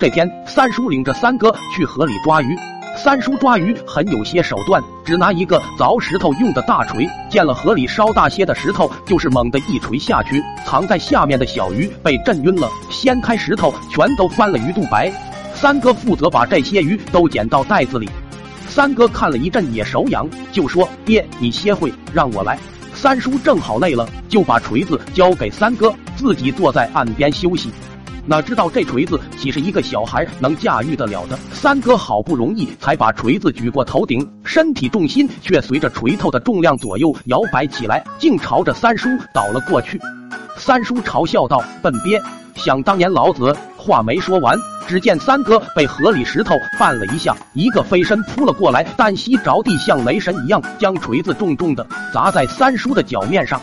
这天，三叔领着三哥去河里抓鱼。三叔抓鱼很有些手段，只拿一个凿石头用的大锤，见了河里稍大些的石头，就是猛地一锤下去，藏在下面的小鱼被震晕了，掀开石头全都翻了鱼肚白。三哥负责把这些鱼都捡到袋子里。三哥看了一阵也手痒，就说：“爹，你歇会，让我来。”三叔正好累了，就把锤子交给三哥，自己坐在岸边休息。哪知道这锤子岂是一个小孩能驾驭得了的？三哥好不容易才把锤子举过头顶，身体重心却随着锤头的重量左右摇摆起来，竟朝着三叔倒了过去。三叔嘲笑道：“笨鳖，想当年老子……”话没说完，只见三哥被河里石头绊了一下，一个飞身扑了过来，单膝着地，像雷神一样将锤子重重的砸在三叔的脚面上。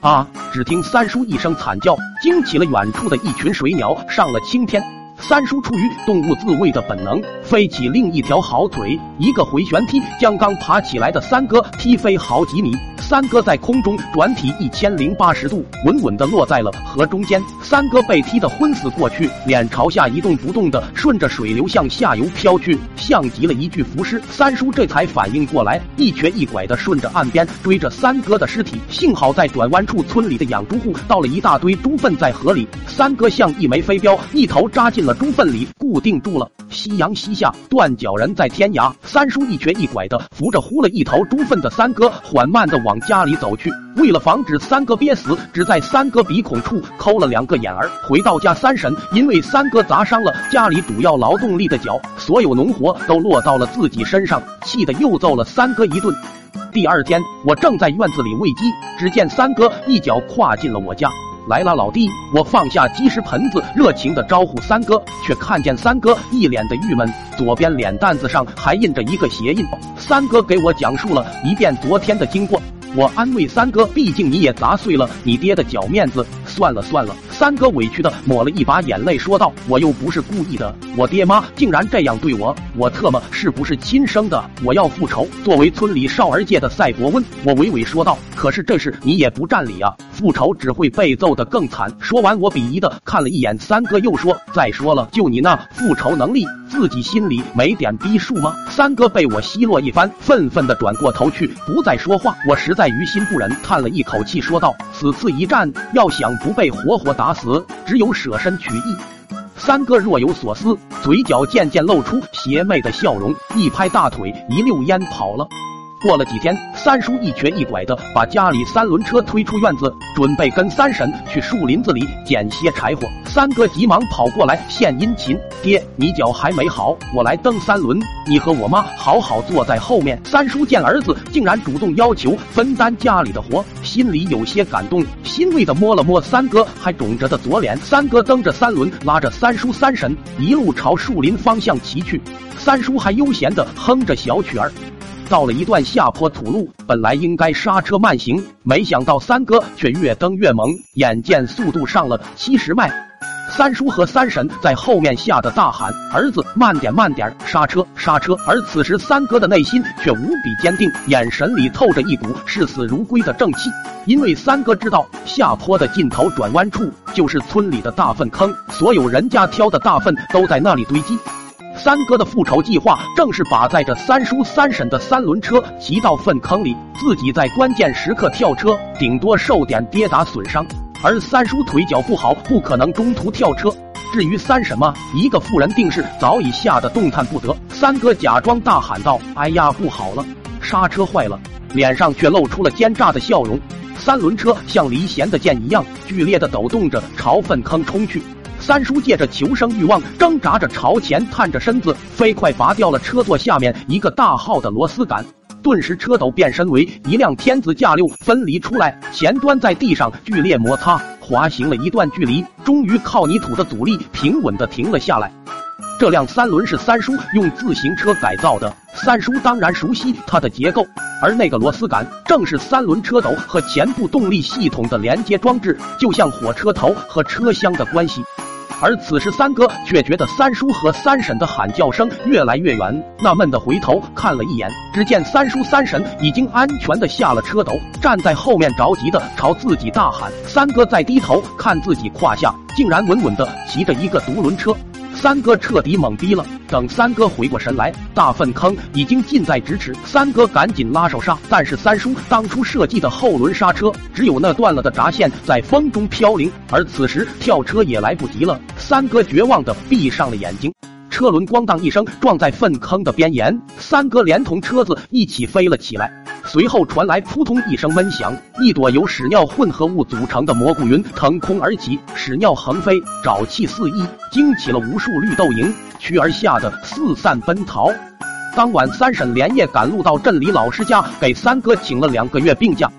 啊！只听三叔一声惨叫，惊起了远处的一群水鸟，上了青天。三叔出于动物自卫的本能，飞起另一条好腿，一个回旋踢将刚爬起来的三哥踢飞好几米。三哥在空中转体一千零八十度，稳稳地落在了河中间。三哥被踢得昏死过去，脸朝下一动不动的顺着水流向下游飘去，像极了一具浮尸。三叔这才反应过来，一瘸一拐的顺着岸边追着三哥的尸体。幸好在转弯处，村里的养猪户倒了一大堆猪粪在河里，三哥像一枚飞镖，一头扎进了猪粪里，固定住了。夕阳西下，断脚人在天涯。三叔一瘸一拐的扶着呼了一头猪粪的三哥，缓慢的往家里走去。为了防止三哥憋死，只在三哥鼻孔处抠了两个眼儿。回到家，三婶因为三哥砸伤了家里主要劳动力的脚，所有农活都落到了自己身上，气得又揍了三哥一顿。第二天，我正在院子里喂鸡，只见三哥一脚跨进了我家。来了，老弟！我放下鸡食盆子，热情的招呼三哥，却看见三哥一脸的郁闷，左边脸蛋子上还印着一个鞋印。三哥给我讲述了一遍昨天的经过，我安慰三哥，毕竟你也砸碎了你爹的脚面子。算了算了，三哥委屈的抹了一把眼泪，说道：“我又不是故意的，我爹妈竟然这样对我，我特么是不是亲生的？我要复仇！”作为村里少儿界的赛博温，我娓娓说道：“可是这事你也不占理啊，复仇只会被揍得更惨。”说完，我鄙夷的看了一眼三哥，又说：“再说了，就你那复仇能力，自己心里没点逼数吗？”三哥被我奚落一番，愤愤的转过头去，不再说话。我实在于心不忍，叹了一口气，说道：“此次一战，要想……”不被活活打打死，只有舍身取义。三哥若有所思，嘴角渐渐露出邪魅的笑容，一拍大腿，一溜烟跑了。过了几天，三叔一瘸一拐的把家里三轮车推出院子，准备跟三婶去树林子里捡些柴火。三哥急忙跑过来献殷勤：“爹，你脚还没好，我来蹬三轮，你和我妈好好坐在后面。”三叔见儿子竟然主动要求分担家里的活，心里有些感动，欣慰的摸了摸三哥还肿着的左脸。三哥蹬着三轮，拉着三叔三婶一路朝树林方向骑去，三叔还悠闲的哼着小曲儿。到了一段下坡土路，本来应该刹车慢行，没想到三哥却越蹬越猛，眼见速度上了七十迈，三叔和三婶在后面吓得大喊：“儿子，慢点，慢点，刹车，刹车！”而此时三哥的内心却无比坚定，眼神里透着一股视死如归的正气，因为三哥知道下坡的尽头转弯处就是村里的大粪坑，所有人家挑的大粪都在那里堆积。三哥的复仇计划正是把载着三叔三婶的三轮车骑到粪坑里，自己在关键时刻跳车，顶多受点跌打损伤。而三叔腿脚不好，不可能中途跳车。至于三婶嘛，一个妇人定是早已吓得动弹不得。三哥假装大喊道：“哎呀，不好了，刹车坏了！”脸上却露出了奸诈的笑容。三轮车像离弦的箭一样剧烈的抖动着，朝粪坑冲去。三叔借着求生欲望，挣扎着朝前探着身子，飞快拔掉了车座下面一个大号的螺丝杆，顿时车斗变身为一辆天子驾六分离出来，前端在地上剧烈摩擦，滑行了一段距离，终于靠泥土的阻力平稳的停了下来。这辆三轮是三叔用自行车改造的，三叔当然熟悉它的结构，而那个螺丝杆正是三轮车斗和前部动力系统的连接装置，就像火车头和车厢的关系。而此时，三哥却觉得三叔和三婶的喊叫声越来越远，纳闷的回头看了一眼，只见三叔三婶已经安全的下了车斗，站在后面着急的朝自己大喊。三哥再低头看自己胯下，竟然稳稳的骑着一个独轮车。三哥彻底懵逼了。等三哥回过神来，大粪坑已经近在咫尺。三哥赶紧拉手刹，但是三叔当初设计的后轮刹车只有那断了的闸线在风中飘零，而此时跳车也来不及了。三哥绝望的闭上了眼睛。车轮咣当一声撞在粪坑的边沿，三哥连同车子一起飞了起来。随后传来扑通一声闷响，一朵由屎尿混合物组成的蘑菇云腾空而起，屎尿横飞，沼气四溢，惊起了无数绿豆蝇，趋而吓得四散奔逃。当晚，三婶连夜赶路到镇里老师家，给三哥请了两个月病假。